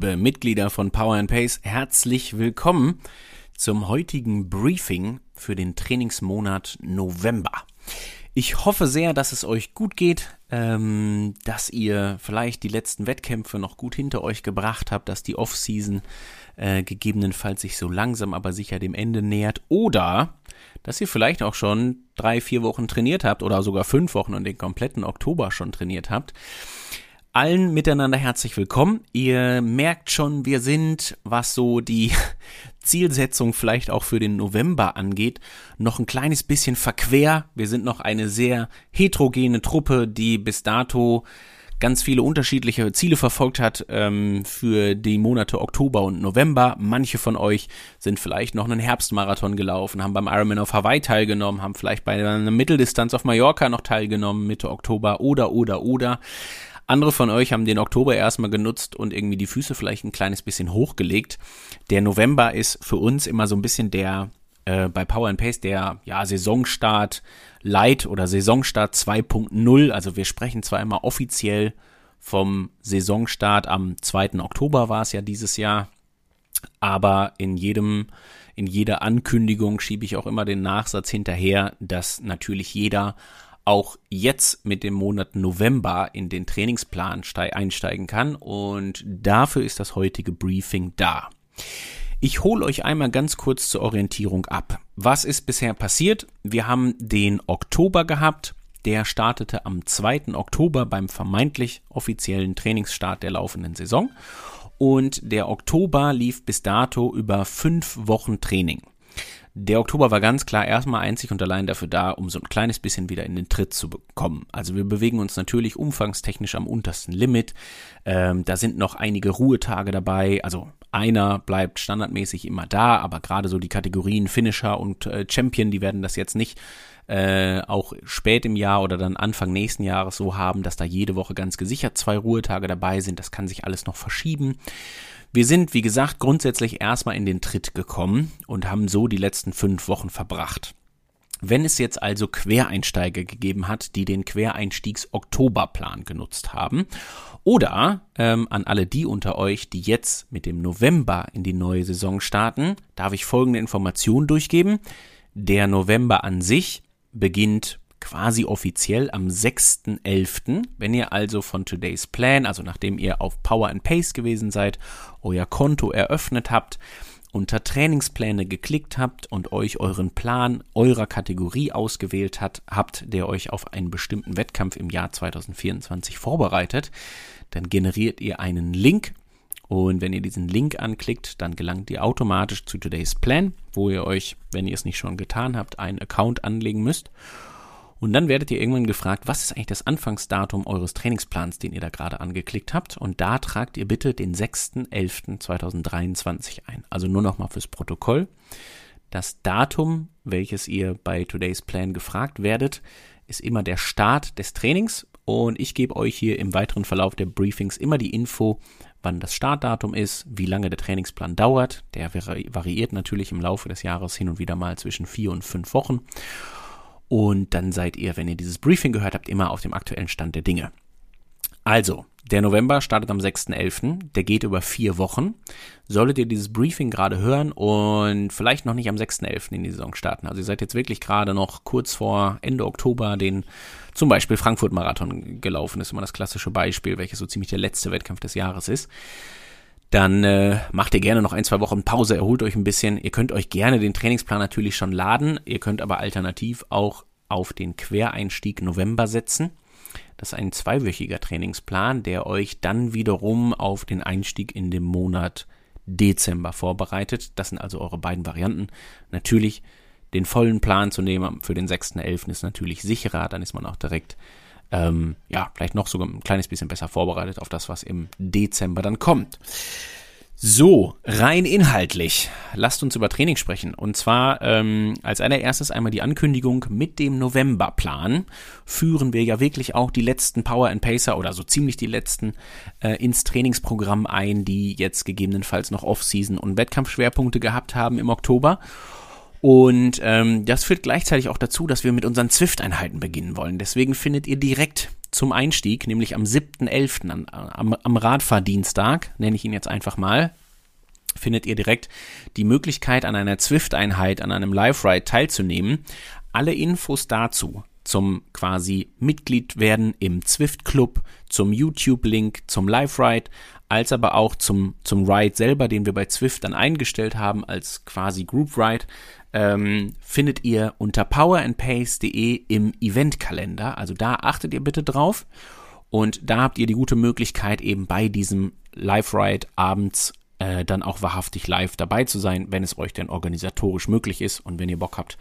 liebe Mitglieder von Power and Pace, herzlich willkommen zum heutigen Briefing für den Trainingsmonat November. Ich hoffe sehr, dass es euch gut geht, ähm, dass ihr vielleicht die letzten Wettkämpfe noch gut hinter euch gebracht habt, dass die Offseason äh, gegebenenfalls sich so langsam aber sicher dem Ende nähert oder dass ihr vielleicht auch schon drei, vier Wochen trainiert habt oder sogar fünf Wochen und den kompletten Oktober schon trainiert habt allen miteinander herzlich willkommen. Ihr merkt schon, wir sind, was so die Zielsetzung vielleicht auch für den November angeht, noch ein kleines bisschen verquer. Wir sind noch eine sehr heterogene Truppe, die bis dato ganz viele unterschiedliche Ziele verfolgt hat ähm, für die Monate Oktober und November. Manche von euch sind vielleicht noch einen Herbstmarathon gelaufen, haben beim Ironman auf Hawaii teilgenommen, haben vielleicht bei einer Mitteldistanz auf Mallorca noch teilgenommen Mitte Oktober oder oder oder. Andere von euch haben den Oktober erstmal genutzt und irgendwie die Füße vielleicht ein kleines bisschen hochgelegt. Der November ist für uns immer so ein bisschen der äh, bei Power and Pace der ja Saisonstart Light oder Saisonstart 2.0. Also wir sprechen zwar immer offiziell vom Saisonstart am 2. Oktober war es ja dieses Jahr, aber in jedem in jeder Ankündigung schiebe ich auch immer den Nachsatz hinterher, dass natürlich jeder auch jetzt mit dem Monat November in den Trainingsplan einsteigen kann und dafür ist das heutige Briefing da. Ich hole euch einmal ganz kurz zur Orientierung ab. Was ist bisher passiert? Wir haben den Oktober gehabt. Der startete am 2. Oktober beim vermeintlich offiziellen Trainingsstart der laufenden Saison. Und der Oktober lief bis dato über fünf Wochen Training. Der Oktober war ganz klar erstmal einzig und allein dafür da, um so ein kleines bisschen wieder in den Tritt zu bekommen. Also wir bewegen uns natürlich umfangstechnisch am untersten Limit. Ähm, da sind noch einige Ruhetage dabei. Also einer bleibt standardmäßig immer da, aber gerade so die Kategorien Finisher und äh, Champion, die werden das jetzt nicht äh, auch spät im Jahr oder dann Anfang nächsten Jahres so haben, dass da jede Woche ganz gesichert zwei Ruhetage dabei sind. Das kann sich alles noch verschieben. Wir sind, wie gesagt, grundsätzlich erstmal in den Tritt gekommen und haben so die letzten fünf Wochen verbracht. Wenn es jetzt also Quereinsteiger gegeben hat, die den Quereinstiegs-Oktoberplan genutzt haben, oder ähm, an alle die unter euch, die jetzt mit dem November in die neue Saison starten, darf ich folgende Information durchgeben. Der November an sich beginnt quasi offiziell am 6.11. Wenn ihr also von Today's Plan, also nachdem ihr auf Power and Pace gewesen seid, euer Konto eröffnet habt, unter Trainingspläne geklickt habt und euch euren Plan eurer Kategorie ausgewählt hat, habt, der euch auf einen bestimmten Wettkampf im Jahr 2024 vorbereitet, dann generiert ihr einen Link und wenn ihr diesen Link anklickt, dann gelangt ihr automatisch zu Today's Plan, wo ihr euch, wenn ihr es nicht schon getan habt, einen Account anlegen müsst und dann werdet ihr irgendwann gefragt, was ist eigentlich das Anfangsdatum eures Trainingsplans, den ihr da gerade angeklickt habt. Und da tragt ihr bitte den 6.11.2023 ein. Also nur nochmal fürs Protokoll. Das Datum, welches ihr bei Today's Plan gefragt werdet, ist immer der Start des Trainings. Und ich gebe euch hier im weiteren Verlauf der Briefings immer die Info, wann das Startdatum ist, wie lange der Trainingsplan dauert. Der variiert natürlich im Laufe des Jahres hin und wieder mal zwischen vier und fünf Wochen. Und dann seid ihr, wenn ihr dieses Briefing gehört habt, immer auf dem aktuellen Stand der Dinge. Also, der November startet am 6.11., der geht über vier Wochen. Solltet ihr dieses Briefing gerade hören und vielleicht noch nicht am 6.11. in die Saison starten. Also ihr seid jetzt wirklich gerade noch kurz vor Ende Oktober den zum Beispiel Frankfurt-Marathon gelaufen, ist immer das klassische Beispiel, welches so ziemlich der letzte Wettkampf des Jahres ist dann äh, macht ihr gerne noch ein, zwei Wochen Pause, erholt euch ein bisschen. Ihr könnt euch gerne den Trainingsplan natürlich schon laden. Ihr könnt aber alternativ auch auf den Quereinstieg November setzen. Das ist ein zweiwöchiger Trainingsplan, der euch dann wiederum auf den Einstieg in den Monat Dezember vorbereitet. Das sind also eure beiden Varianten. Natürlich den vollen Plan zu nehmen für den 6.11. ist natürlich sicherer, dann ist man auch direkt ähm, ja, vielleicht noch sogar ein kleines bisschen besser vorbereitet auf das, was im Dezember dann kommt. So, rein inhaltlich. Lasst uns über Training sprechen. Und zwar ähm, als allererstes einmal die Ankündigung mit dem Novemberplan führen wir ja wirklich auch die letzten Power and Pacer oder so ziemlich die letzten äh, ins Trainingsprogramm ein, die jetzt gegebenenfalls noch Off-Season und Wettkampfschwerpunkte gehabt haben im Oktober. Und ähm, das führt gleichzeitig auch dazu, dass wir mit unseren Zwift-Einheiten beginnen wollen. Deswegen findet ihr direkt zum Einstieg, nämlich am 7.11., am, am Radfahrdienstag, nenne ich ihn jetzt einfach mal, findet ihr direkt die Möglichkeit, an einer Zwift-Einheit, an einem Live-Ride teilzunehmen. Alle Infos dazu zum quasi Mitglied werden im Zwift Club, zum YouTube-Link, zum Live-Ride, als aber auch zum, zum Ride selber, den wir bei Zwift dann eingestellt haben als quasi Group Ride, ähm, findet ihr unter powerandpace.de im Eventkalender. Also da achtet ihr bitte drauf. Und da habt ihr die gute Möglichkeit, eben bei diesem Live-Ride abends äh, dann auch wahrhaftig live dabei zu sein, wenn es euch denn organisatorisch möglich ist und wenn ihr Bock habt,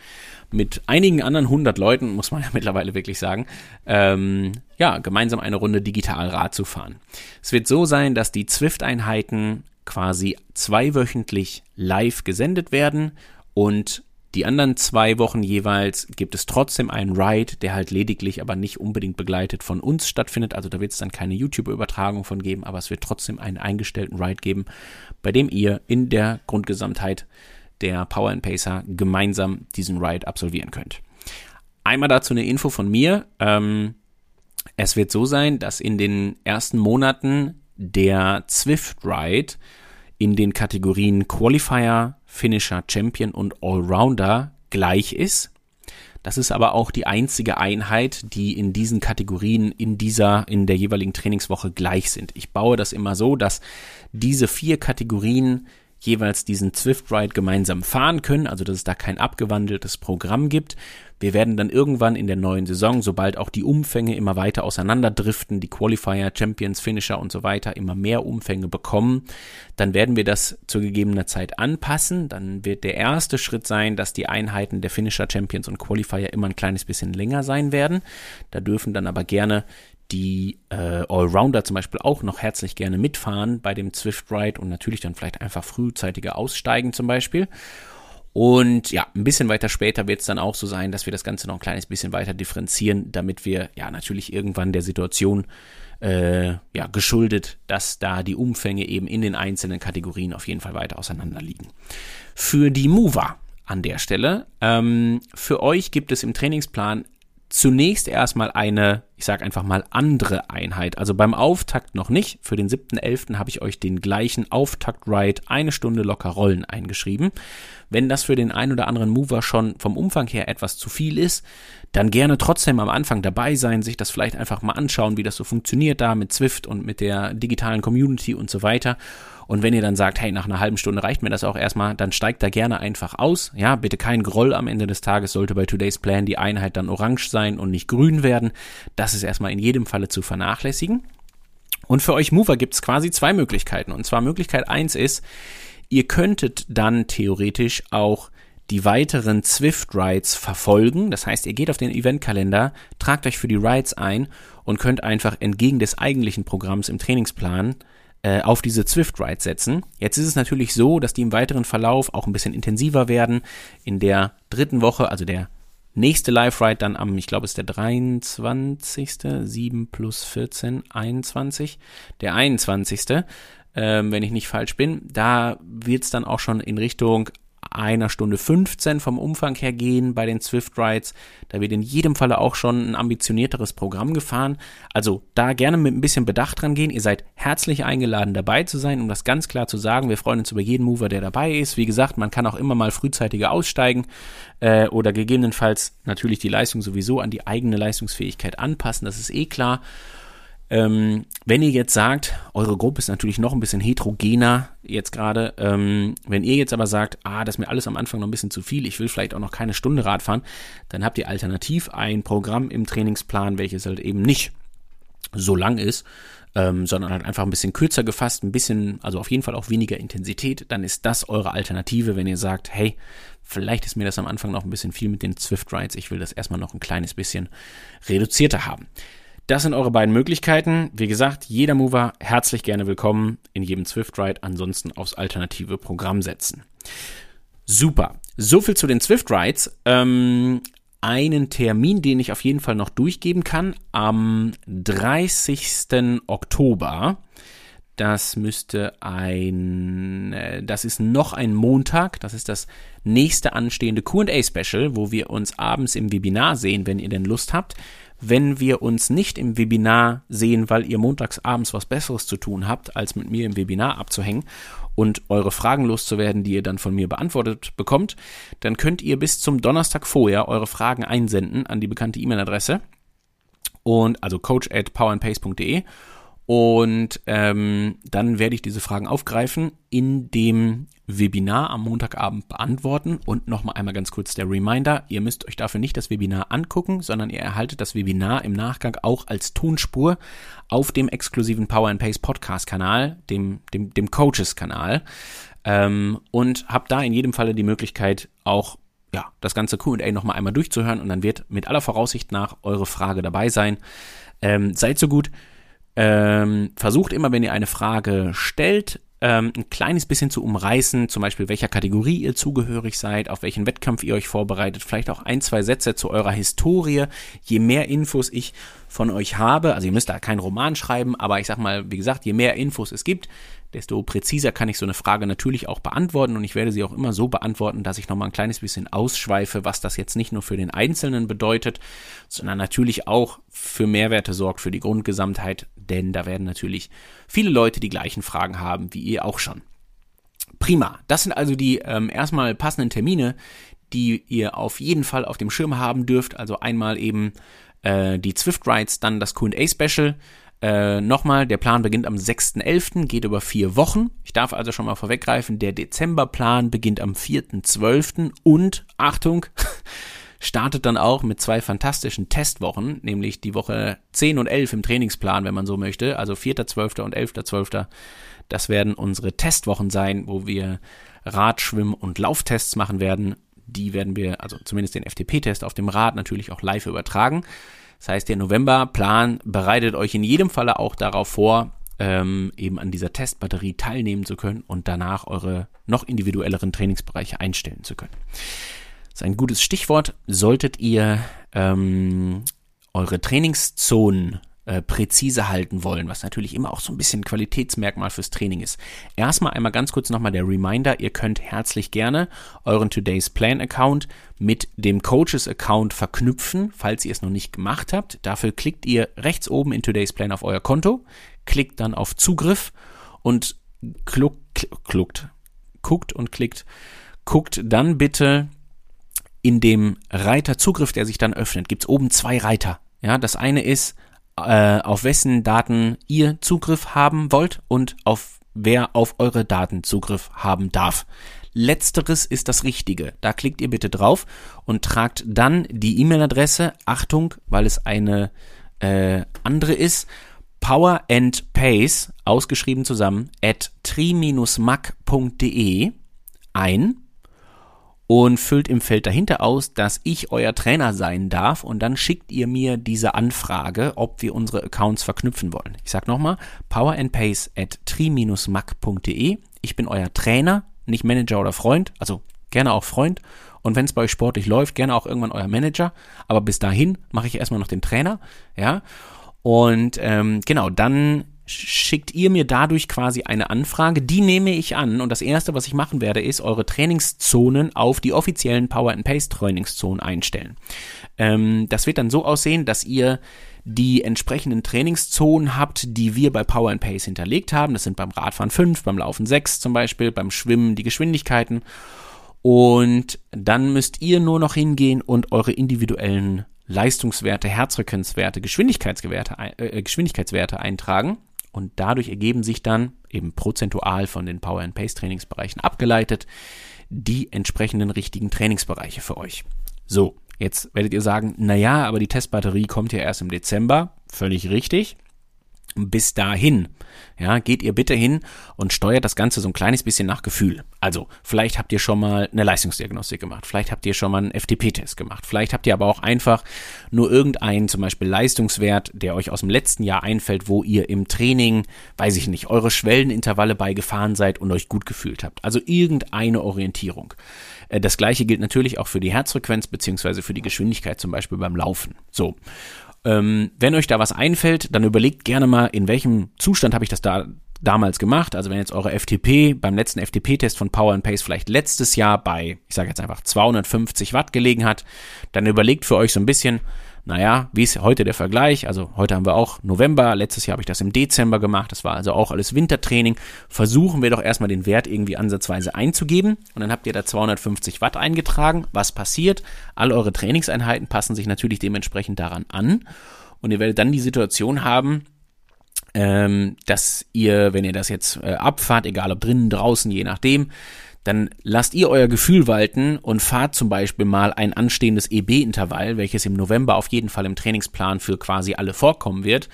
mit einigen anderen hundert Leuten, muss man ja mittlerweile wirklich sagen, ähm, ja, gemeinsam eine Runde digital Rad zu fahren. Es wird so sein, dass die Zwift-Einheiten quasi zweiwöchentlich live gesendet werden und die anderen zwei Wochen jeweils gibt es trotzdem einen Ride, der halt lediglich, aber nicht unbedingt begleitet von uns stattfindet. Also da wird es dann keine YouTube-Übertragung von geben, aber es wird trotzdem einen eingestellten Ride geben, bei dem ihr in der Grundgesamtheit der Power and Pacer gemeinsam diesen Ride absolvieren könnt. Einmal dazu eine Info von mir. Ähm, es wird so sein, dass in den ersten Monaten der Zwift Ride in den Kategorien Qualifier, Finisher, Champion und Allrounder gleich ist. Das ist aber auch die einzige Einheit, die in diesen Kategorien in dieser, in der jeweiligen Trainingswoche gleich sind. Ich baue das immer so, dass diese vier Kategorien jeweils diesen Zwift Ride gemeinsam fahren können, also dass es da kein abgewandeltes Programm gibt. Wir werden dann irgendwann in der neuen Saison, sobald auch die Umfänge immer weiter auseinanderdriften, die Qualifier, Champions, Finisher und so weiter immer mehr Umfänge bekommen, dann werden wir das zu gegebener Zeit anpassen. Dann wird der erste Schritt sein, dass die Einheiten der Finisher, Champions und Qualifier immer ein kleines bisschen länger sein werden. Da dürfen dann aber gerne die äh, Allrounder zum Beispiel auch noch herzlich gerne mitfahren bei dem Zwift Ride und natürlich dann vielleicht einfach frühzeitiger aussteigen zum Beispiel. Und ja, ein bisschen weiter später wird es dann auch so sein, dass wir das Ganze noch ein kleines bisschen weiter differenzieren, damit wir ja natürlich irgendwann der Situation äh, ja, geschuldet, dass da die Umfänge eben in den einzelnen Kategorien auf jeden Fall weiter auseinander liegen. Für die Mover an der Stelle, ähm, für euch gibt es im Trainingsplan zunächst erstmal eine, ich sage einfach mal andere Einheit. Also beim Auftakt noch nicht. Für den 7.11. habe ich euch den gleichen Auftakt-Ride eine Stunde locker rollen eingeschrieben. Wenn das für den einen oder anderen Mover schon vom Umfang her etwas zu viel ist, dann gerne trotzdem am Anfang dabei sein, sich das vielleicht einfach mal anschauen, wie das so funktioniert da mit Zwift und mit der digitalen Community und so weiter. Und wenn ihr dann sagt, hey, nach einer halben Stunde reicht mir das auch erstmal, dann steigt da gerne einfach aus. Ja, bitte kein Groll am Ende des Tages sollte bei Today's Plan die Einheit dann orange sein und nicht grün werden. Das ist erstmal in jedem Falle zu vernachlässigen. Und für euch Mover gibt es quasi zwei Möglichkeiten. Und zwar Möglichkeit eins ist, ihr könntet dann theoretisch auch die weiteren Zwift Rides verfolgen. Das heißt, ihr geht auf den Eventkalender, tragt euch für die Rides ein und könnt einfach entgegen des eigentlichen Programms im Trainingsplan äh, auf diese Zwift Rides setzen. Jetzt ist es natürlich so, dass die im weiteren Verlauf auch ein bisschen intensiver werden. In der dritten Woche, also der nächste Live Ride dann am, ich glaube, ist der 23. 7 plus 14, 21. Der 21. Ähm, wenn ich nicht falsch bin. Da wird es dann auch schon in Richtung einer Stunde 15 vom Umfang her gehen bei den Swift Rides. Da wird in jedem Falle auch schon ein ambitionierteres Programm gefahren. Also da gerne mit ein bisschen Bedacht dran gehen. Ihr seid herzlich eingeladen dabei zu sein, um das ganz klar zu sagen. Wir freuen uns über jeden Mover, der dabei ist. Wie gesagt, man kann auch immer mal frühzeitiger aussteigen äh, oder gegebenenfalls natürlich die Leistung sowieso an die eigene Leistungsfähigkeit anpassen. Das ist eh klar. Ähm, wenn ihr jetzt sagt, eure Gruppe ist natürlich noch ein bisschen heterogener jetzt gerade, ähm, wenn ihr jetzt aber sagt, ah, das ist mir alles am Anfang noch ein bisschen zu viel, ich will vielleicht auch noch keine Stunde Rad fahren, dann habt ihr alternativ ein Programm im Trainingsplan, welches halt eben nicht so lang ist, ähm, sondern halt einfach ein bisschen kürzer gefasst, ein bisschen, also auf jeden Fall auch weniger Intensität, dann ist das eure Alternative, wenn ihr sagt, hey, vielleicht ist mir das am Anfang noch ein bisschen viel mit den Swift Rides, ich will das erstmal noch ein kleines bisschen reduzierter haben. Das sind eure beiden Möglichkeiten. Wie gesagt, jeder Mover herzlich gerne willkommen in jedem Swift Ride, ansonsten aufs alternative Programm setzen. Super. So viel zu den Swift Rides. Ähm, einen Termin, den ich auf jeden Fall noch durchgeben kann, am 30. Oktober. Das müsste ein, äh, das ist noch ein Montag. Das ist das nächste anstehende Q&A Special, wo wir uns abends im Webinar sehen, wenn ihr denn Lust habt wenn wir uns nicht im Webinar sehen, weil ihr montags abends was Besseres zu tun habt, als mit mir im Webinar abzuhängen und eure Fragen loszuwerden, die ihr dann von mir beantwortet bekommt, dann könnt ihr bis zum Donnerstag vorher eure Fragen einsenden an die bekannte E-Mail-Adresse und also coach at powerandpace.de und ähm, dann werde ich diese Fragen aufgreifen, in dem Webinar am Montagabend beantworten. Und nochmal einmal ganz kurz der Reminder, ihr müsst euch dafür nicht das Webinar angucken, sondern ihr erhaltet das Webinar im Nachgang auch als Tonspur auf dem exklusiven Power and Pace Podcast Kanal, dem, dem, dem Coaches Kanal. Ähm, und habt da in jedem Falle die Möglichkeit, auch ja, das ganze Q&A nochmal einmal durchzuhören und dann wird mit aller Voraussicht nach eure Frage dabei sein. Ähm, seid so gut, ähm, versucht immer, wenn ihr eine Frage stellt, ähm, ein kleines bisschen zu umreißen, zum Beispiel welcher Kategorie ihr zugehörig seid, auf welchen Wettkampf ihr euch vorbereitet, vielleicht auch ein, zwei Sätze zu eurer Historie. Je mehr Infos ich von euch habe, also ihr müsst da keinen Roman schreiben, aber ich sag mal, wie gesagt, je mehr Infos es gibt, desto präziser kann ich so eine Frage natürlich auch beantworten und ich werde sie auch immer so beantworten, dass ich nochmal ein kleines bisschen ausschweife, was das jetzt nicht nur für den Einzelnen bedeutet, sondern natürlich auch für Mehrwerte sorgt für die Grundgesamtheit, denn da werden natürlich viele Leute die gleichen Fragen haben wie ihr auch schon. Prima, das sind also die ähm, erstmal passenden Termine, die ihr auf jeden Fall auf dem Schirm haben dürft. Also einmal eben äh, die Zwift Rides, dann das Q&A Special, äh, Nochmal, der Plan beginnt am 6.11., geht über vier Wochen. Ich darf also schon mal vorweggreifen, der Dezemberplan beginnt am 4.12. und, Achtung, startet dann auch mit zwei fantastischen Testwochen, nämlich die Woche 10 und 11 im Trainingsplan, wenn man so möchte, also 4.12. und 11.12. Das werden unsere Testwochen sein, wo wir Rad, Schwimm und Lauftests machen werden. Die werden wir, also zumindest den FTP-Test auf dem Rad natürlich auch live übertragen. Das heißt, der Novemberplan bereitet euch in jedem Falle auch darauf vor, ähm, eben an dieser Testbatterie teilnehmen zu können und danach eure noch individuelleren Trainingsbereiche einstellen zu können. Ist ein gutes Stichwort. Solltet ihr ähm, eure Trainingszonen äh, präzise halten wollen, was natürlich immer auch so ein bisschen Qualitätsmerkmal fürs Training ist. Erstmal einmal ganz kurz nochmal der Reminder, ihr könnt herzlich gerne euren Today's Plan Account mit dem Coaches Account verknüpfen, falls ihr es noch nicht gemacht habt. Dafür klickt ihr rechts oben in Today's Plan auf euer Konto, klickt dann auf Zugriff und kluck, kluckt, guckt und klickt, guckt dann bitte in dem Reiter Zugriff, der sich dann öffnet, gibt es oben zwei Reiter. Ja, das eine ist äh, auf wessen Daten ihr Zugriff haben wollt und auf wer auf eure Daten Zugriff haben darf. Letzteres ist das Richtige. Da klickt ihr bitte drauf und tragt dann die E-Mail-Adresse, Achtung, weil es eine äh, andere ist, Power and Pace, ausgeschrieben zusammen, at tri-mac.de ein und füllt im Feld dahinter aus, dass ich euer Trainer sein darf und dann schickt ihr mir diese Anfrage, ob wir unsere Accounts verknüpfen wollen. Ich sag nochmal, powerandpace at tri-mac.de. Ich bin euer Trainer, nicht Manager oder Freund, also gerne auch Freund. Und wenn es bei euch sportlich läuft, gerne auch irgendwann euer Manager. Aber bis dahin mache ich erstmal noch den Trainer, ja. Und ähm, genau, dann schickt ihr mir dadurch quasi eine Anfrage, die nehme ich an und das erste, was ich machen werde, ist eure Trainingszonen auf die offiziellen Power and Pace Trainingszonen einstellen. Ähm, das wird dann so aussehen, dass ihr die entsprechenden Trainingszonen habt, die wir bei Power and Pace hinterlegt haben. Das sind beim Radfahren 5, beim Laufen 6 zum Beispiel, beim Schwimmen die Geschwindigkeiten. Und dann müsst ihr nur noch hingehen und eure individuellen Leistungswerte, Herzfrequenzwerte, Geschwindigkeitswerte, äh, Geschwindigkeitswerte eintragen und dadurch ergeben sich dann eben prozentual von den Power and Pace Trainingsbereichen abgeleitet die entsprechenden richtigen Trainingsbereiche für euch. So, jetzt werdet ihr sagen, naja, aber die Testbatterie kommt ja erst im Dezember. Völlig richtig. Bis dahin, ja, geht ihr bitte hin und steuert das Ganze so ein kleines bisschen nach Gefühl. Also, vielleicht habt ihr schon mal eine Leistungsdiagnostik gemacht, vielleicht habt ihr schon mal einen FTP-Test gemacht, vielleicht habt ihr aber auch einfach nur irgendeinen, zum Beispiel Leistungswert, der euch aus dem letzten Jahr einfällt, wo ihr im Training, weiß ich nicht, eure Schwellenintervalle beigefahren seid und euch gut gefühlt habt. Also irgendeine Orientierung. Äh, das gleiche gilt natürlich auch für die Herzfrequenz beziehungsweise für die Geschwindigkeit, zum Beispiel beim Laufen. So. Ähm, wenn euch da was einfällt, dann überlegt gerne mal, in welchem Zustand habe ich das da damals gemacht. Also wenn jetzt eure FTP beim letzten FTP-Test von Power and Pace vielleicht letztes Jahr bei, ich sage jetzt einfach 250 Watt gelegen hat, dann überlegt für euch so ein bisschen, naja, wie ist heute der Vergleich? Also heute haben wir auch November, letztes Jahr habe ich das im Dezember gemacht, das war also auch alles Wintertraining. Versuchen wir doch erstmal den Wert irgendwie ansatzweise einzugeben und dann habt ihr da 250 Watt eingetragen. Was passiert? All eure Trainingseinheiten passen sich natürlich dementsprechend daran an und ihr werdet dann die Situation haben, ähm, dass ihr, wenn ihr das jetzt äh, abfahrt, egal ob drinnen, draußen, je nachdem, dann lasst ihr euer Gefühl walten und fahrt zum Beispiel mal ein anstehendes EB-Intervall, welches im November auf jeden Fall im Trainingsplan für quasi alle vorkommen wird.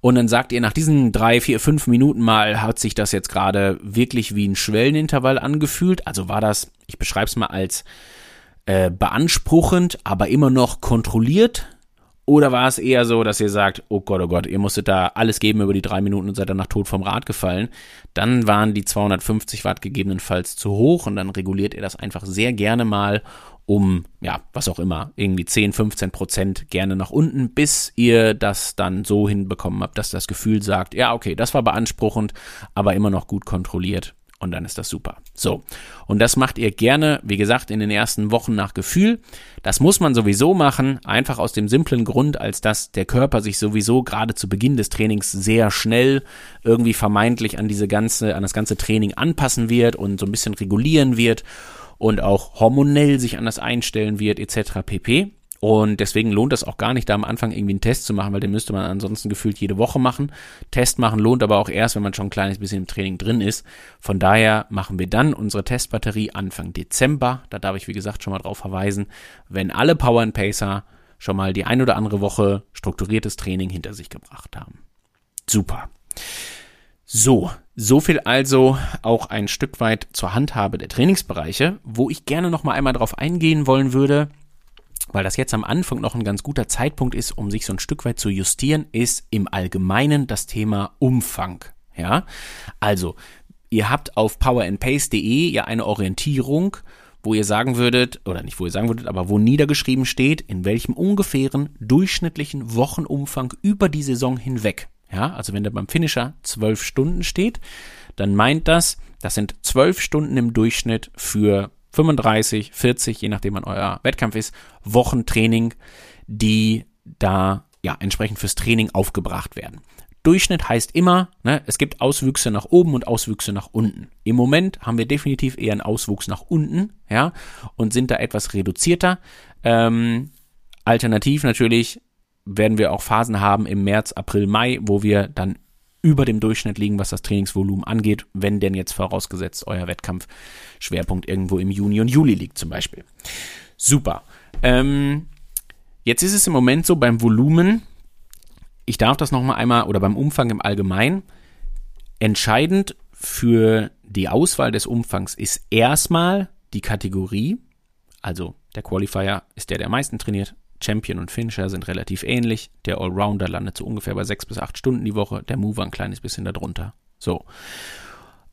Und dann sagt ihr nach diesen drei, vier, fünf Minuten mal, hat sich das jetzt gerade wirklich wie ein Schwellenintervall angefühlt? Also war das, ich beschreibe es mal als äh, beanspruchend, aber immer noch kontrolliert? Oder war es eher so, dass ihr sagt, oh Gott, oh Gott, ihr musstet da alles geben über die drei Minuten und seid danach tot vom Rad gefallen? Dann waren die 250 Watt gegebenenfalls zu hoch und dann reguliert ihr das einfach sehr gerne mal um, ja, was auch immer, irgendwie 10, 15 Prozent gerne nach unten, bis ihr das dann so hinbekommen habt, dass das Gefühl sagt, ja, okay, das war beanspruchend, aber immer noch gut kontrolliert und dann ist das super. So. Und das macht ihr gerne, wie gesagt, in den ersten Wochen nach Gefühl. Das muss man sowieso machen, einfach aus dem simplen Grund, als dass der Körper sich sowieso gerade zu Beginn des Trainings sehr schnell irgendwie vermeintlich an diese ganze, an das ganze Training anpassen wird und so ein bisschen regulieren wird und auch hormonell sich anders einstellen wird, etc. pp. Und deswegen lohnt es auch gar nicht, da am Anfang irgendwie einen Test zu machen, weil den müsste man ansonsten gefühlt jede Woche machen. Test machen lohnt aber auch erst, wenn man schon ein kleines bisschen im Training drin ist. Von daher machen wir dann unsere Testbatterie Anfang Dezember. Da darf ich, wie gesagt, schon mal drauf verweisen, wenn alle Power and Pacer schon mal die ein oder andere Woche strukturiertes Training hinter sich gebracht haben. Super. So, so viel also auch ein Stück weit zur Handhabe der Trainingsbereiche, wo ich gerne noch mal einmal drauf eingehen wollen würde weil das jetzt am Anfang noch ein ganz guter Zeitpunkt ist, um sich so ein Stück weit zu justieren, ist im Allgemeinen das Thema Umfang. Ja, also ihr habt auf powerandpace.de ja eine Orientierung, wo ihr sagen würdet, oder nicht wo ihr sagen würdet, aber wo niedergeschrieben steht, in welchem ungefähren durchschnittlichen Wochenumfang über die Saison hinweg. Ja, also wenn da beim Finisher zwölf Stunden steht, dann meint das, das sind zwölf Stunden im Durchschnitt für 35, 40, je nachdem wann euer Wettkampf ist, Wochen Training, die da ja entsprechend fürs Training aufgebracht werden. Durchschnitt heißt immer, ne, es gibt Auswüchse nach oben und Auswüchse nach unten. Im Moment haben wir definitiv eher einen Auswuchs nach unten, ja, und sind da etwas reduzierter. Ähm, alternativ natürlich werden wir auch Phasen haben im März, April, Mai, wo wir dann über dem Durchschnitt liegen, was das Trainingsvolumen angeht, wenn denn jetzt vorausgesetzt euer Wettkampfschwerpunkt irgendwo im Juni und Juli liegt zum Beispiel. Super. Ähm, jetzt ist es im Moment so beim Volumen, ich darf das nochmal einmal, oder beim Umfang im Allgemeinen, entscheidend für die Auswahl des Umfangs ist erstmal die Kategorie, also der Qualifier ist der, der am meisten trainiert, Champion und Finisher sind relativ ähnlich. Der Allrounder landet so ungefähr bei sechs bis acht Stunden die Woche, der Mover ein kleines bisschen darunter. So.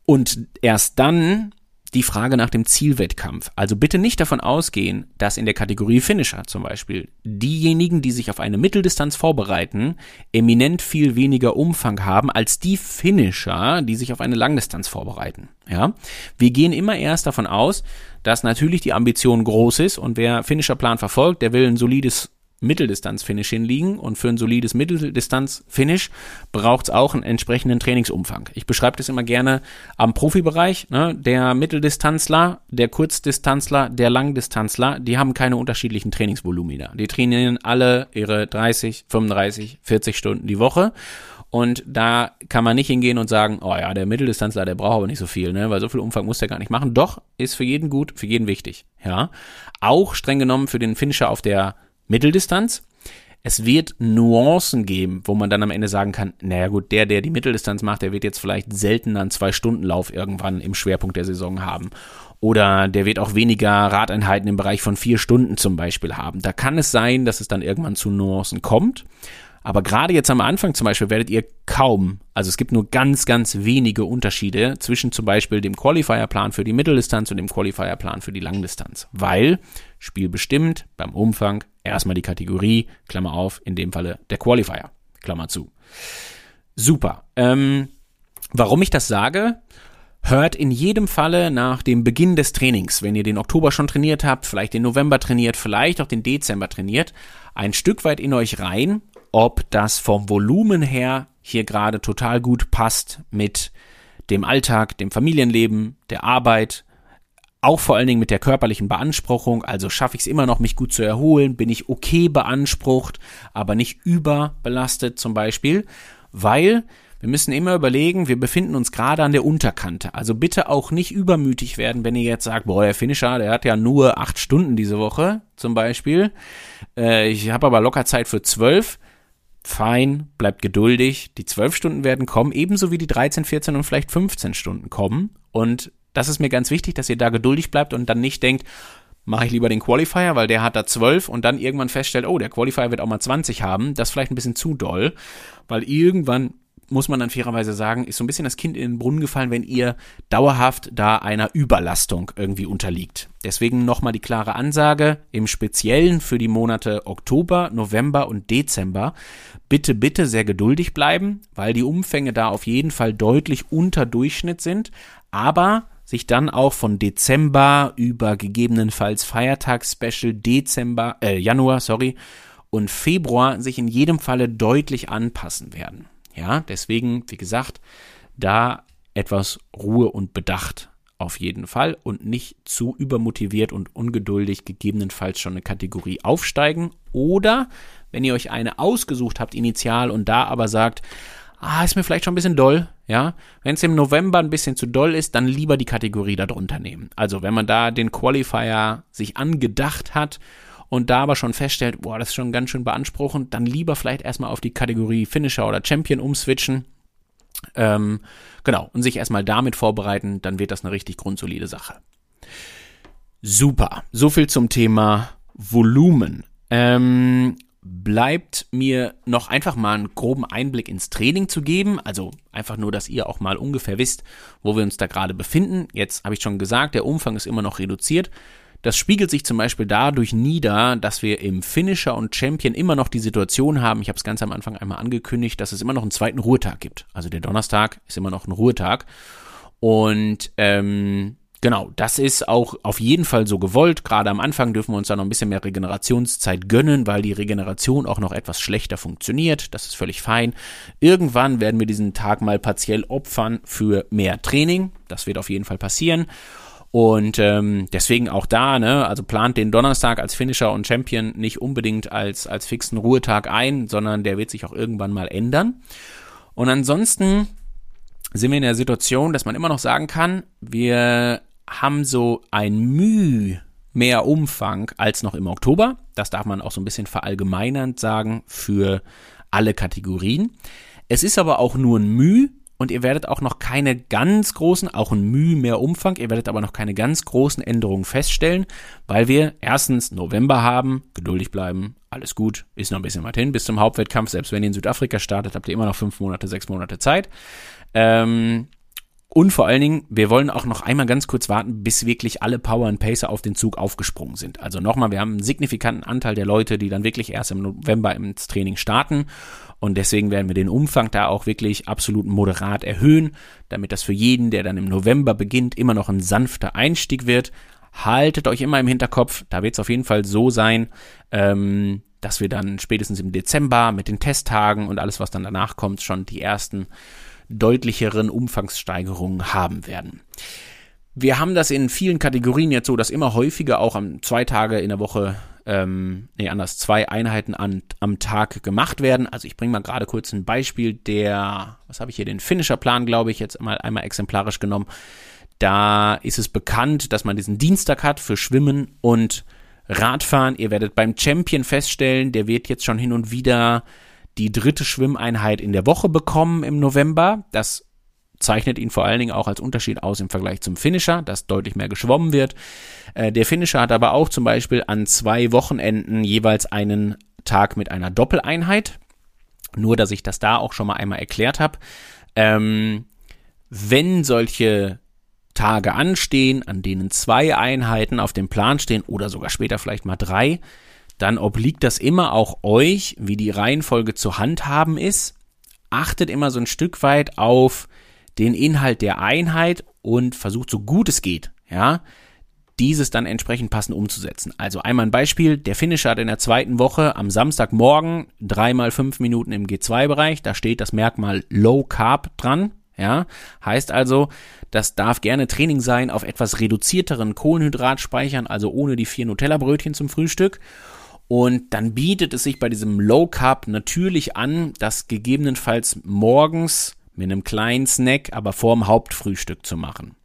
Und erst dann die Frage nach dem Zielwettkampf. Also bitte nicht davon ausgehen, dass in der Kategorie Finisher zum Beispiel diejenigen, die sich auf eine Mitteldistanz vorbereiten, eminent viel weniger Umfang haben als die Finisher, die sich auf eine Langdistanz vorbereiten. Ja, wir gehen immer erst davon aus, dass natürlich die Ambition groß ist und wer Finisher-Plan verfolgt, der will ein solides Mitteldistanz-Finish hinliegen und für ein solides Mitteldistanz-Finish braucht es auch einen entsprechenden Trainingsumfang. Ich beschreibe das immer gerne am Profibereich. Ne? Der Mitteldistanzler, der Kurzdistanzler, der Langdistanzler, die haben keine unterschiedlichen Trainingsvolumina. Die trainieren alle ihre 30, 35, 40 Stunden die Woche und da kann man nicht hingehen und sagen, oh ja, der Mitteldistanzler, der braucht aber nicht so viel, ne? weil so viel Umfang muss der gar nicht machen. Doch, ist für jeden gut, für jeden wichtig. Ja. Auch streng genommen für den Finisher auf der Mitteldistanz. Es wird Nuancen geben, wo man dann am Ende sagen kann, naja gut, der, der die Mitteldistanz macht, der wird jetzt vielleicht selten einen Zwei-Stunden-Lauf irgendwann im Schwerpunkt der Saison haben. Oder der wird auch weniger Radeinheiten im Bereich von vier Stunden zum Beispiel haben. Da kann es sein, dass es dann irgendwann zu Nuancen kommt. Aber gerade jetzt am Anfang zum Beispiel werdet ihr kaum, also es gibt nur ganz, ganz wenige Unterschiede zwischen zum Beispiel dem Qualifier-Plan für die Mitteldistanz und dem Qualifier-Plan für die Langdistanz. Weil Spiel bestimmt beim Umfang erstmal die Kategorie, Klammer auf, in dem Falle der Qualifier, Klammer zu. Super. Ähm, warum ich das sage? hört in jedem Falle nach dem Beginn des Trainings, wenn ihr den Oktober schon trainiert habt, vielleicht den November trainiert, vielleicht auch den Dezember trainiert, ein Stück weit in euch rein, ob das vom Volumen her hier gerade total gut passt mit dem Alltag, dem Familienleben, der Arbeit, auch vor allen Dingen mit der körperlichen Beanspruchung, also schaffe ich es immer noch, mich gut zu erholen, bin ich okay beansprucht, aber nicht überbelastet zum Beispiel, weil wir müssen immer überlegen, wir befinden uns gerade an der Unterkante. Also bitte auch nicht übermütig werden, wenn ihr jetzt sagt, boah, der Finisher, der hat ja nur acht Stunden diese Woche zum Beispiel. Äh, ich habe aber locker Zeit für zwölf. Fein, bleibt geduldig. Die zwölf Stunden werden kommen, ebenso wie die 13, 14 und vielleicht 15 Stunden kommen. Und das ist mir ganz wichtig, dass ihr da geduldig bleibt und dann nicht denkt, mache ich lieber den Qualifier, weil der hat da 12 und dann irgendwann feststellt, oh, der Qualifier wird auch mal 20 haben. Das ist vielleicht ein bisschen zu doll, weil irgendwann muss man dann fairerweise sagen, ist so ein bisschen das Kind in den Brunnen gefallen, wenn ihr dauerhaft da einer Überlastung irgendwie unterliegt. Deswegen nochmal die klare Ansage, im Speziellen für die Monate Oktober, November und Dezember, bitte, bitte sehr geduldig bleiben, weil die Umfänge da auf jeden Fall deutlich unter Durchschnitt sind, aber sich dann auch von Dezember über gegebenenfalls Feiertagsspecial Dezember, äh, Januar, sorry, und Februar sich in jedem Falle deutlich anpassen werden. Ja, deswegen, wie gesagt, da etwas Ruhe und Bedacht auf jeden Fall und nicht zu übermotiviert und ungeduldig gegebenenfalls schon eine Kategorie aufsteigen oder wenn ihr euch eine ausgesucht habt initial und da aber sagt, ah, ist mir vielleicht schon ein bisschen doll, ja, wenn es im November ein bisschen zu doll ist, dann lieber die Kategorie darunter nehmen. Also wenn man da den Qualifier sich angedacht hat und da aber schon feststellt, boah, das ist schon ganz schön beanspruchend, dann lieber vielleicht erstmal auf die Kategorie Finisher oder Champion umswitchen. Ähm, genau, und sich erstmal damit vorbereiten, dann wird das eine richtig grundsolide Sache. Super, so viel zum Thema Volumen. Ähm, bleibt mir noch einfach mal einen groben Einblick ins Training zu geben. Also einfach nur, dass ihr auch mal ungefähr wisst, wo wir uns da gerade befinden. Jetzt habe ich schon gesagt, der Umfang ist immer noch reduziert. Das spiegelt sich zum Beispiel dadurch nieder, dass wir im Finisher und Champion immer noch die Situation haben, ich habe es ganz am Anfang einmal angekündigt, dass es immer noch einen zweiten Ruhetag gibt. Also der Donnerstag ist immer noch ein Ruhetag. Und ähm, genau, das ist auch auf jeden Fall so gewollt. Gerade am Anfang dürfen wir uns da noch ein bisschen mehr Regenerationszeit gönnen, weil die Regeneration auch noch etwas schlechter funktioniert. Das ist völlig fein. Irgendwann werden wir diesen Tag mal partiell opfern für mehr Training. Das wird auf jeden Fall passieren. Und ähm, deswegen auch da, ne, also plant den Donnerstag als Finisher und Champion nicht unbedingt als, als fixen Ruhetag ein, sondern der wird sich auch irgendwann mal ändern. Und ansonsten sind wir in der Situation, dass man immer noch sagen kann, wir haben so ein Müh mehr Umfang als noch im Oktober. Das darf man auch so ein bisschen verallgemeinernd sagen für alle Kategorien. Es ist aber auch nur ein Müh, und ihr werdet auch noch keine ganz großen, auch ein Mühe mehr Umfang, ihr werdet aber noch keine ganz großen Änderungen feststellen, weil wir erstens November haben, geduldig bleiben, alles gut, ist noch ein bisschen weit hin bis zum Hauptwettkampf, selbst wenn ihr in Südafrika startet, habt ihr immer noch fünf Monate, sechs Monate Zeit. Ähm, und vor allen Dingen, wir wollen auch noch einmal ganz kurz warten, bis wirklich alle Power und Pacer auf den Zug aufgesprungen sind. Also nochmal, wir haben einen signifikanten Anteil der Leute, die dann wirklich erst im November ins Training starten. Und deswegen werden wir den Umfang da auch wirklich absolut moderat erhöhen, damit das für jeden, der dann im November beginnt, immer noch ein sanfter Einstieg wird. Haltet euch immer im Hinterkopf, da wird es auf jeden Fall so sein, ähm, dass wir dann spätestens im Dezember mit den Testtagen und alles, was dann danach kommt, schon die ersten deutlicheren Umfangssteigerungen haben werden. Wir haben das in vielen Kategorien jetzt so, dass immer häufiger auch am zwei Tage in der Woche, ähm, nee, anders, zwei Einheiten an, am Tag gemacht werden. Also ich bringe mal gerade kurz ein Beispiel der, was habe ich hier, den Finisher-Plan, glaube ich, jetzt mal einmal exemplarisch genommen. Da ist es bekannt, dass man diesen Dienstag hat für Schwimmen und Radfahren. Ihr werdet beim Champion feststellen, der wird jetzt schon hin und wieder die dritte Schwimmeinheit in der Woche bekommen im November. Das zeichnet ihn vor allen Dingen auch als Unterschied aus im Vergleich zum Finisher, dass deutlich mehr geschwommen wird. Äh, der Finisher hat aber auch zum Beispiel an zwei Wochenenden jeweils einen Tag mit einer Doppeleinheit. Nur, dass ich das da auch schon mal einmal erklärt habe. Ähm, wenn solche Tage anstehen, an denen zwei Einheiten auf dem Plan stehen oder sogar später vielleicht mal drei, dann obliegt das immer auch euch, wie die Reihenfolge zu handhaben ist. Achtet immer so ein Stück weit auf den Inhalt der Einheit und versucht so gut es geht, ja, dieses dann entsprechend passend umzusetzen. Also einmal ein Beispiel, der Finisher hat in der zweiten Woche am Samstagmorgen dreimal fünf Minuten im G2-Bereich, da steht das Merkmal Low Carb dran, ja, heißt also, das darf gerne Training sein auf etwas reduzierteren Kohlenhydratspeichern, also ohne die vier Nutella-Brötchen zum Frühstück. Und dann bietet es sich bei diesem Low Carb natürlich an, das gegebenenfalls morgens mit einem kleinen Snack, aber vorm Hauptfrühstück zu machen.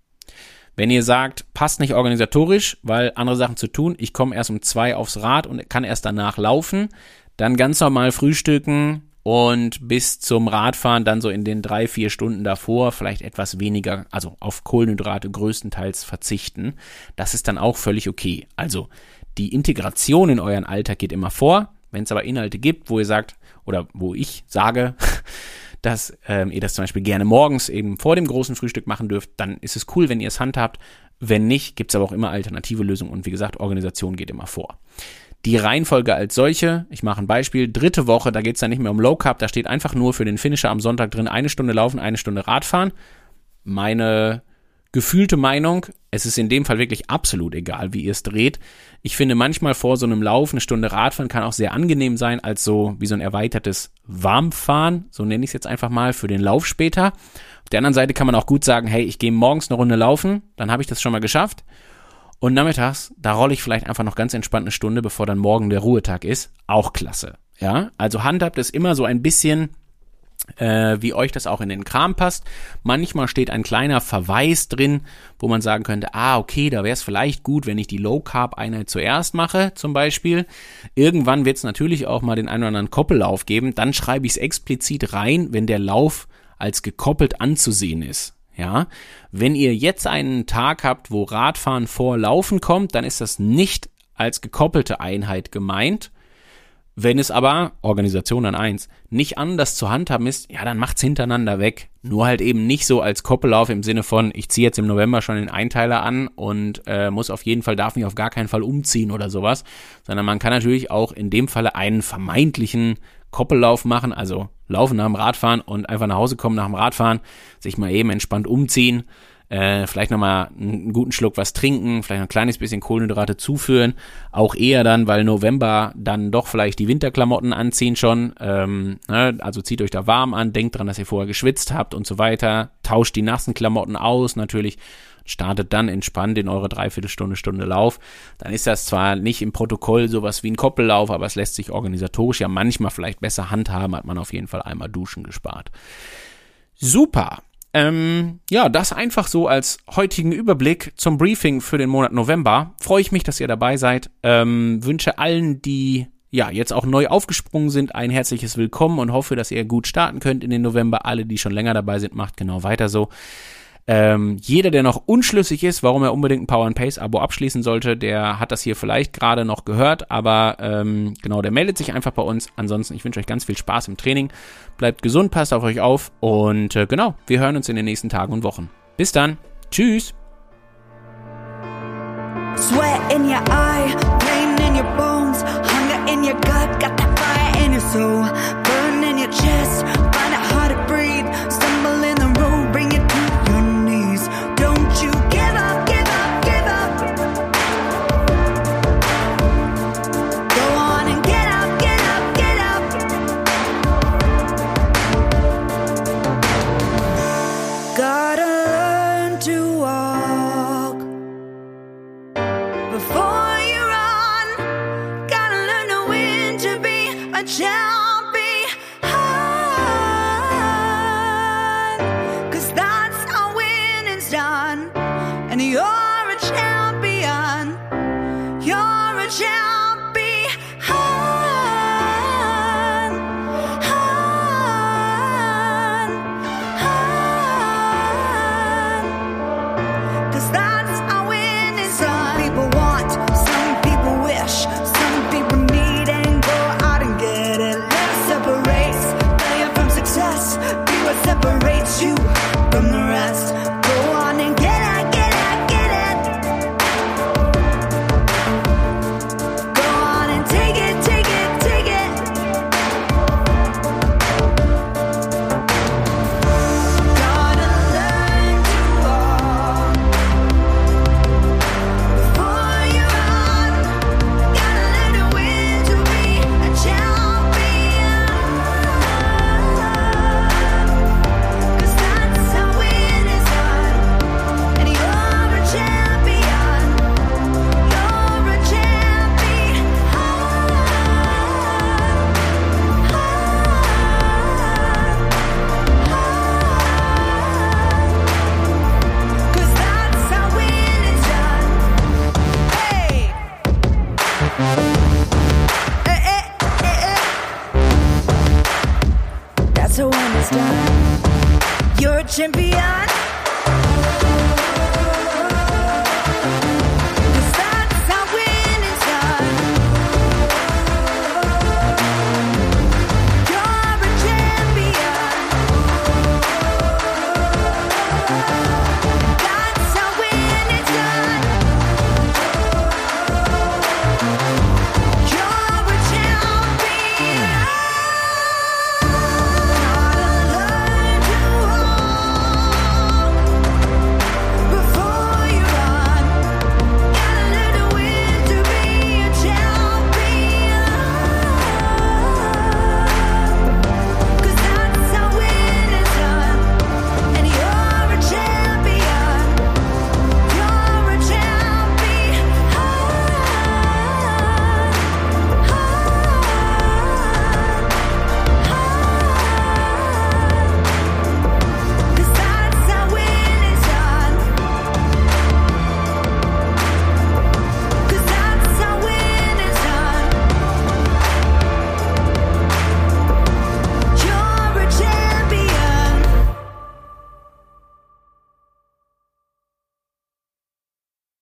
Wenn ihr sagt, passt nicht organisatorisch, weil andere Sachen zu tun, ich komme erst um zwei aufs Rad und kann erst danach laufen, dann ganz normal frühstücken, und bis zum Radfahren dann so in den drei, vier Stunden davor vielleicht etwas weniger, also auf Kohlenhydrate größtenteils verzichten. Das ist dann auch völlig okay. Also die Integration in euren Alltag geht immer vor. Wenn es aber Inhalte gibt, wo ihr sagt, oder wo ich sage, dass ähm, ihr das zum Beispiel gerne morgens eben vor dem großen Frühstück machen dürft, dann ist es cool, wenn ihr es handhabt. Wenn nicht, gibt es aber auch immer alternative Lösungen und wie gesagt, Organisation geht immer vor. Die Reihenfolge als solche, ich mache ein Beispiel, dritte Woche, da geht es dann nicht mehr um Low Carb, da steht einfach nur für den Finisher am Sonntag drin, eine Stunde laufen, eine Stunde Radfahren. Meine gefühlte Meinung, es ist in dem Fall wirklich absolut egal, wie ihr es dreht. Ich finde manchmal vor so einem Lauf eine Stunde Radfahren kann auch sehr angenehm sein, als so wie so ein erweitertes Warmfahren, so nenne ich es jetzt einfach mal, für den Lauf später. Auf der anderen Seite kann man auch gut sagen, hey, ich gehe morgens eine Runde laufen, dann habe ich das schon mal geschafft. Und nachmittags, da rolle ich vielleicht einfach noch ganz entspannt eine Stunde, bevor dann morgen der Ruhetag ist. Auch klasse. Ja, also handhabt es immer so ein bisschen, äh, wie euch das auch in den Kram passt. Manchmal steht ein kleiner Verweis drin, wo man sagen könnte, ah, okay, da wäre es vielleicht gut, wenn ich die Low Carb Einheit zuerst mache, zum Beispiel. Irgendwann wird es natürlich auch mal den einen oder anderen Koppellauf geben. Dann schreibe ich es explizit rein, wenn der Lauf als gekoppelt anzusehen ist. Ja, wenn ihr jetzt einen Tag habt, wo Radfahren vor Laufen kommt, dann ist das nicht als gekoppelte Einheit gemeint. Wenn es aber, Organisation an eins, nicht anders zu handhaben ist, ja, dann macht's hintereinander weg. Nur halt eben nicht so als Koppellauf im Sinne von, ich ziehe jetzt im November schon den Einteiler an und äh, muss auf jeden Fall, darf mich auf gar keinen Fall umziehen oder sowas, sondern man kann natürlich auch in dem Falle einen vermeintlichen Koppellauf machen, also laufen nach dem Radfahren und einfach nach Hause kommen nach dem Radfahren, sich mal eben entspannt umziehen, äh, vielleicht nochmal einen guten Schluck was trinken, vielleicht ein kleines bisschen Kohlenhydrate zuführen. Auch eher dann, weil November dann doch vielleicht die Winterklamotten anziehen schon. Ähm, ne? Also zieht euch da warm an, denkt dran, dass ihr vorher geschwitzt habt und so weiter. Tauscht die nassen Klamotten aus, natürlich startet dann entspannt in eure Dreiviertelstunde, Stunde Lauf, dann ist das zwar nicht im Protokoll sowas wie ein Koppellauf, aber es lässt sich organisatorisch ja manchmal vielleicht besser handhaben, hat man auf jeden Fall einmal Duschen gespart. Super. Ähm, ja, das einfach so als heutigen Überblick zum Briefing für den Monat November. Freue ich mich, dass ihr dabei seid. Ähm, wünsche allen, die ja jetzt auch neu aufgesprungen sind, ein herzliches Willkommen und hoffe, dass ihr gut starten könnt in den November. Alle, die schon länger dabei sind, macht genau weiter so. Ähm, jeder, der noch unschlüssig ist, warum er unbedingt ein Power and Pace Abo abschließen sollte, der hat das hier vielleicht gerade noch gehört, aber ähm, genau, der meldet sich einfach bei uns. Ansonsten, ich wünsche euch ganz viel Spaß im Training. Bleibt gesund, passt auf euch auf und äh, genau, wir hören uns in den nächsten Tagen und Wochen. Bis dann. Tschüss. Sweat in your eye, pain in your bones, hunger in your gut, got that fire in your soul, burn in your chest, before you run. Gotta learn to win to be a champion.